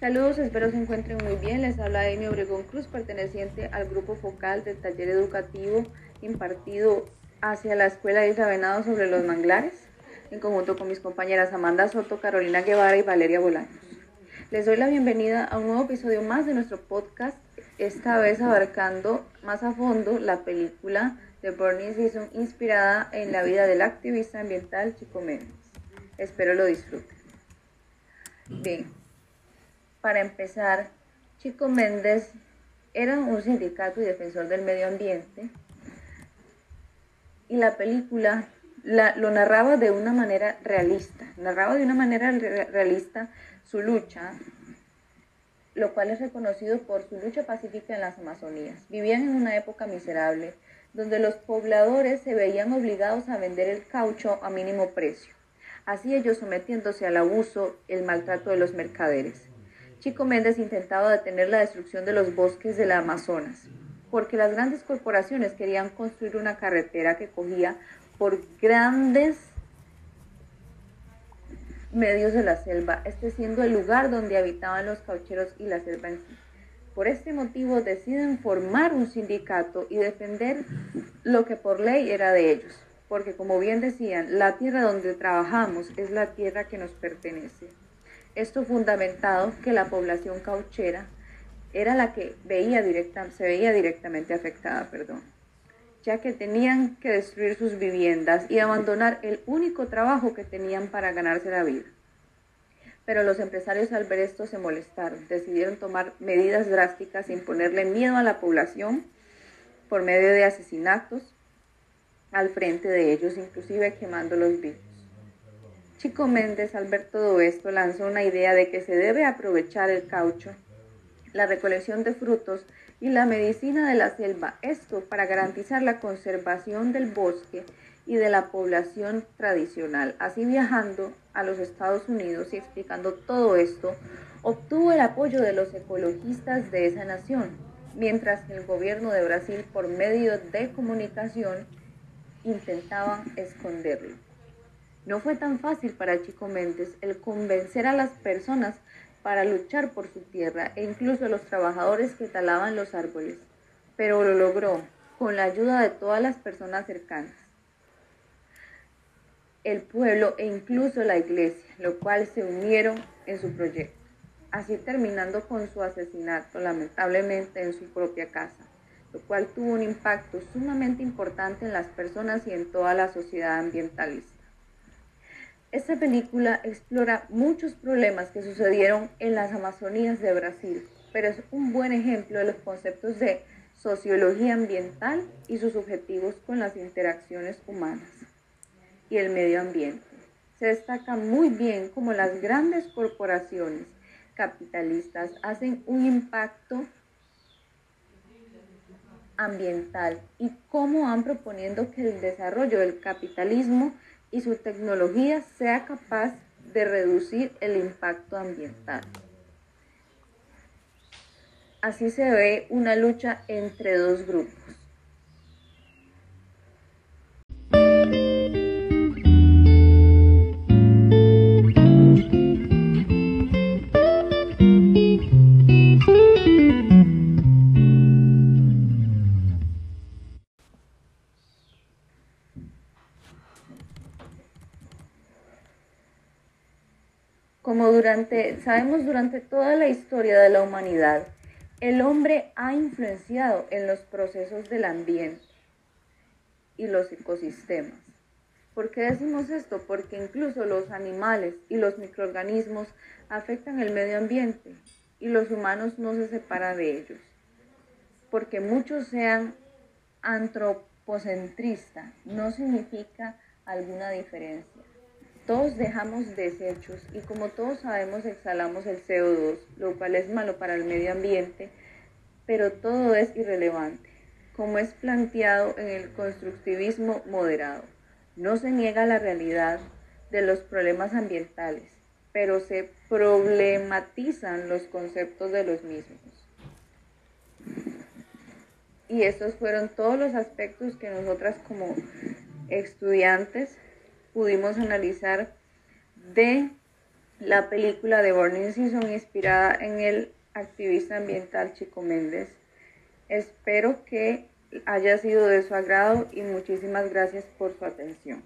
Saludos, espero se encuentren muy bien. Les habla Amy Obregón Cruz, perteneciente al grupo focal del taller educativo impartido hacia la Escuela Isla Venado sobre los manglares, en conjunto con mis compañeras Amanda Soto, Carolina Guevara y Valeria Bolaños. Les doy la bienvenida a un nuevo episodio más de nuestro podcast, esta vez abarcando más a fondo la película de Burning Season inspirada en la vida del activista ambiental Chico Méndez. Espero lo disfruten. Bien, para empezar, Chico Méndez era un sindicato y defensor del medio ambiente y la película lo narraba de una manera realista, narraba de una manera realista su lucha, lo cual es reconocido por su lucha pacífica en las Amazonías. Vivían en una época miserable, donde los pobladores se veían obligados a vender el caucho a mínimo precio, así ellos sometiéndose al abuso, el maltrato de los mercaderes. Chico Méndez intentaba detener la destrucción de los bosques del Amazonas, porque las grandes corporaciones querían construir una carretera que cogía por grandes medios de la selva, este siendo el lugar donde habitaban los caucheros y la selva en sí. Por este motivo deciden formar un sindicato y defender lo que por ley era de ellos, porque como bien decían, la tierra donde trabajamos es la tierra que nos pertenece. Esto fundamentado que la población cauchera era la que veía directa, se veía directamente afectada, perdón, ya que tenían que destruir sus viviendas y abandonar el único trabajo que tenían para ganarse la vida. Pero los empresarios al ver esto se molestaron, decidieron tomar medidas drásticas, imponerle miedo a la población por medio de asesinatos al frente de ellos, inclusive quemando los vivos. Chico Méndez, al ver todo esto, lanzó una idea de que se debe aprovechar el caucho, la recolección de frutos y la medicina de la selva, esto para garantizar la conservación del bosque y de la población tradicional. Así viajando a los Estados Unidos y explicando todo esto, obtuvo el apoyo de los ecologistas de esa nación, mientras el gobierno de Brasil, por medio de comunicación, intentaba esconderlo. No fue tan fácil para Chico Méndez el convencer a las personas para luchar por su tierra e incluso a los trabajadores que talaban los árboles, pero lo logró con la ayuda de todas las personas cercanas, el pueblo e incluso la iglesia, lo cual se unieron en su proyecto, así terminando con su asesinato lamentablemente en su propia casa, lo cual tuvo un impacto sumamente importante en las personas y en toda la sociedad ambientalista. Esta película explora muchos problemas que sucedieron en las Amazonías de Brasil, pero es un buen ejemplo de los conceptos de sociología ambiental y sus objetivos con las interacciones humanas y el medio ambiente. Se destaca muy bien cómo las grandes corporaciones capitalistas hacen un impacto ambiental y cómo van proponiendo que el desarrollo del capitalismo y su tecnología sea capaz de reducir el impacto ambiental. Así se ve una lucha entre dos grupos. Como durante, sabemos durante toda la historia de la humanidad, el hombre ha influenciado en los procesos del ambiente y los ecosistemas. ¿Por qué decimos esto? Porque incluso los animales y los microorganismos afectan el medio ambiente y los humanos no se separan de ellos. Porque muchos sean antropocentristas no significa alguna diferencia. Todos dejamos desechos y como todos sabemos exhalamos el CO2, lo cual es malo para el medio ambiente, pero todo es irrelevante, como es planteado en el constructivismo moderado. No se niega la realidad de los problemas ambientales, pero se problematizan los conceptos de los mismos. Y estos fueron todos los aspectos que nosotras como estudiantes pudimos analizar de la película de Burning Season inspirada en el activista ambiental Chico Méndez. Espero que haya sido de su agrado y muchísimas gracias por su atención.